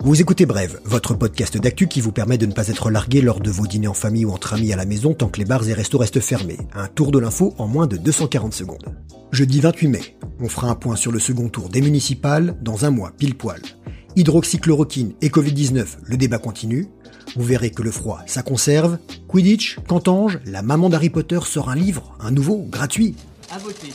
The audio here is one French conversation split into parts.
Vous écoutez Brève, votre podcast d'actu qui vous permet de ne pas être largué lors de vos dîners en famille ou entre amis à la maison tant que les bars et restos restent fermés. Un tour de l'info en moins de 240 secondes. Jeudi 28 mai, on fera un point sur le second tour des municipales dans un mois pile poil. Hydroxychloroquine et Covid-19, le débat continue. Vous verrez que le froid, ça conserve. Quidditch, Cantange, la maman d'Harry Potter sort un livre, un nouveau, gratuit. À voter.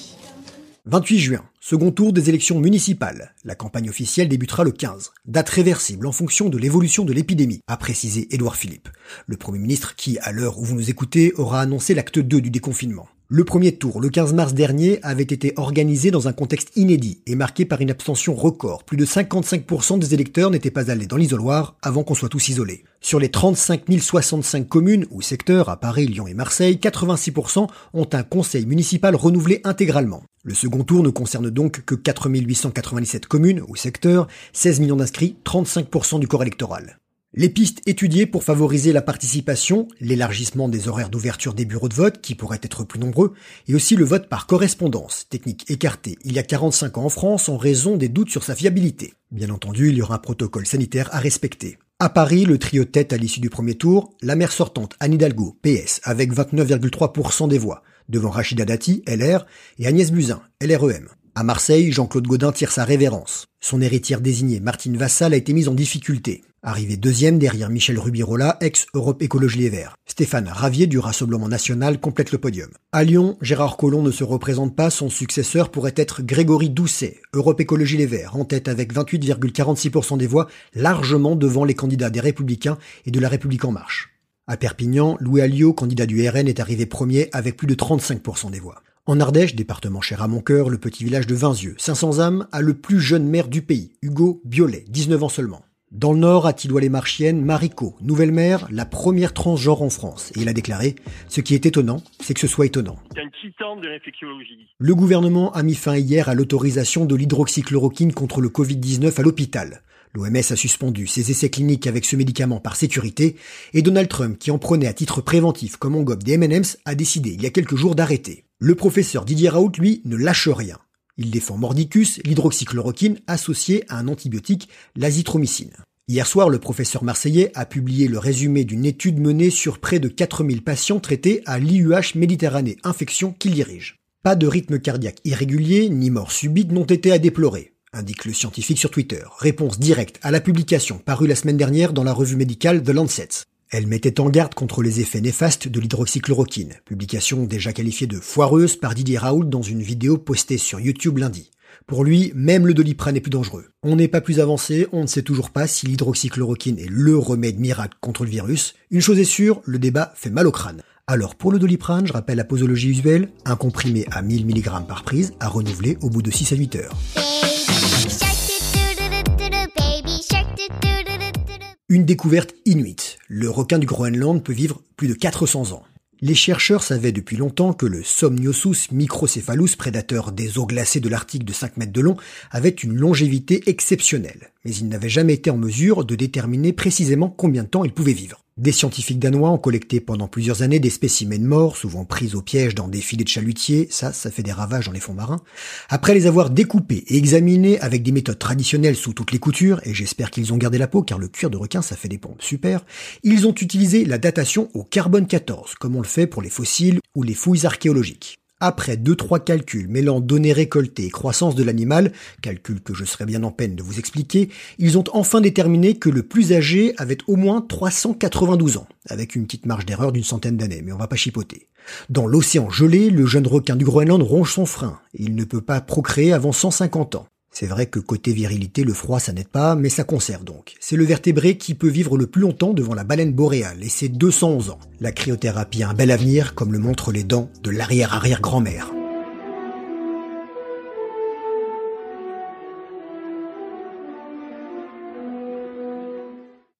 28 juin, second tour des élections municipales. La campagne officielle débutera le 15. Date réversible en fonction de l'évolution de l'épidémie, a précisé Édouard Philippe, le Premier ministre qui, à l'heure où vous nous écoutez, aura annoncé l'acte 2 du déconfinement. Le premier tour, le 15 mars dernier, avait été organisé dans un contexte inédit et marqué par une abstention record. Plus de 55% des électeurs n'étaient pas allés dans l'isoloir avant qu'on soit tous isolés. Sur les 35 065 communes ou secteurs à Paris, Lyon et Marseille, 86% ont un conseil municipal renouvelé intégralement. Le second tour ne concerne donc que 4 897 communes ou secteurs, 16 millions d'inscrits, 35% du corps électoral. Les pistes étudiées pour favoriser la participation, l'élargissement des horaires d'ouverture des bureaux de vote qui pourraient être plus nombreux, et aussi le vote par correspondance, technique écartée il y a 45 ans en France en raison des doutes sur sa fiabilité. Bien entendu, il y aura un protocole sanitaire à respecter. À Paris, le trio tête à l'issue du premier tour, la maire sortante Anne Hidalgo, PS, avec 29,3% des voix, devant Rachida Dati, LR, et Agnès Buzyn, LREM. À Marseille, Jean-Claude Godin tire sa révérence. Son héritière désignée, Martine Vassal, a été mise en difficulté. Arrivé deuxième derrière Michel Rubirola, ex-Europe Écologie Les Verts. Stéphane Ravier du Rassemblement National complète le podium. À Lyon, Gérard Collomb ne se représente pas, son successeur pourrait être Grégory Doucet, Europe Écologie Les Verts, en tête avec 28,46% des voix, largement devant les candidats des Républicains et de la République En Marche. À Perpignan, Louis Alliot, candidat du RN, est arrivé premier avec plus de 35% des voix. En Ardèche, département cher à mon cœur, le petit village de Vinzieux, 500 âmes, a le plus jeune maire du pays, Hugo Biolay, 19 ans seulement. Dans le Nord, à Tilloy-les-Marchiennes, Marico, nouvelle maire, la première transgenre en France. Et il a déclaré Ce qui est étonnant, c'est que ce soit étonnant. C'est un titan de l'infectiologie. Le gouvernement a mis fin hier à l'autorisation de l'hydroxychloroquine contre le Covid-19 à l'hôpital. L'OMS a suspendu ses essais cliniques avec ce médicament par sécurité, et Donald Trump, qui en prenait à titre préventif comme on gobe des M&M's, a décidé il y a quelques jours d'arrêter. Le professeur Didier Raoult, lui, ne lâche rien. Il défend Mordicus, l'hydroxychloroquine associée à un antibiotique, l'azithromycine. Hier soir, le professeur marseillais a publié le résumé d'une étude menée sur près de 4000 patients traités à l'IUH Méditerranée Infection qu'il dirige. Pas de rythme cardiaque irrégulier ni mort subite n'ont été à déplorer, indique le scientifique sur Twitter. Réponse directe à la publication parue la semaine dernière dans la revue médicale The Lancet. Elle mettait en garde contre les effets néfastes de l'hydroxychloroquine, publication déjà qualifiée de foireuse par Didier Raoult dans une vidéo postée sur YouTube lundi. Pour lui, même le doliprane est plus dangereux. On n'est pas plus avancé, on ne sait toujours pas si l'hydroxychloroquine est le remède miracle contre le virus. Une chose est sûre, le débat fait mal au crâne. Alors pour le doliprane, je rappelle la posologie usuelle, un comprimé à 1000 mg par prise à renouveler au bout de 6 à 8 heures. Une découverte inuite. Le requin du Groenland peut vivre plus de 400 ans. Les chercheurs savaient depuis longtemps que le Somniosus microcephalus, prédateur des eaux glacées de l'Arctique de 5 mètres de long, avait une longévité exceptionnelle, mais ils n'avaient jamais été en mesure de déterminer précisément combien de temps il pouvait vivre. Des scientifiques danois ont collecté pendant plusieurs années des spécimens morts, souvent pris au piège dans des filets de chalutiers, ça, ça fait des ravages dans les fonds marins. Après les avoir découpés et examinés avec des méthodes traditionnelles sous toutes les coutures, et j'espère qu'ils ont gardé la peau car le cuir de requin ça fait des pompes super, ils ont utilisé la datation au carbone 14, comme on le fait pour les fossiles ou les fouilles archéologiques. Après deux trois calculs mêlant données récoltées et croissance de l'animal, calculs que je serais bien en peine de vous expliquer, ils ont enfin déterminé que le plus âgé avait au moins 392 ans, avec une petite marge d'erreur d'une centaine d'années, mais on va pas chipoter. Dans l'océan gelé, le jeune requin du Groenland ronge son frein, et il ne peut pas procréer avant 150 ans. C'est vrai que côté virilité, le froid ça n'aide pas, mais ça conserve donc. C'est le vertébré qui peut vivre le plus longtemps devant la baleine boréale, et c'est 211 ans. La cryothérapie a un bel avenir, comme le montrent les dents de l'arrière-arrière-grand-mère.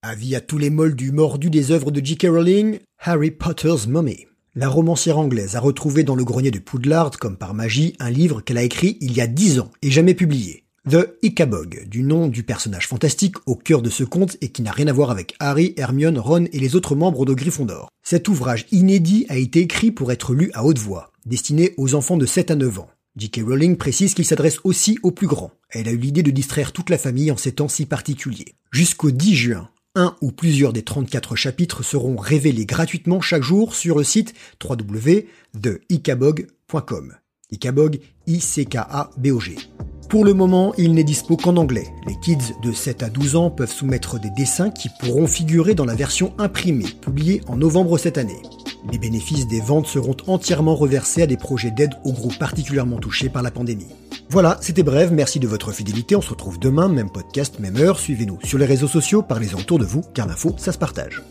Avis à tous les moldus mordus des œuvres de J.K. Rowling, Harry Potter's Mummy. La romancière anglaise a retrouvé dans le grenier de Poudlard, comme par magie, un livre qu'elle a écrit il y a dix ans et jamais publié. The Icabog, du nom du personnage fantastique au cœur de ce conte et qui n'a rien à voir avec Harry, Hermione, Ron et les autres membres de Gryffondor. Cet ouvrage inédit a été écrit pour être lu à haute voix, destiné aux enfants de 7 à 9 ans. J.K. Rowling précise qu'il s'adresse aussi aux plus grands. Elle a eu l'idée de distraire toute la famille en ces temps si particuliers. Jusqu'au 10 juin, un ou plusieurs des 34 chapitres seront révélés gratuitement chaque jour sur le site www.icabog.com. Icabog, I-C-K-A-B-O-G. Pour le moment, il n'est dispo qu'en anglais. Les kids de 7 à 12 ans peuvent soumettre des dessins qui pourront figurer dans la version imprimée, publiée en novembre cette année. Les bénéfices des ventes seront entièrement reversés à des projets d'aide aux groupes particulièrement touchés par la pandémie. Voilà, c'était bref, merci de votre fidélité, on se retrouve demain, même podcast, même heure, suivez-nous sur les réseaux sociaux, parlez-en autour de vous, car l'info, ça se partage.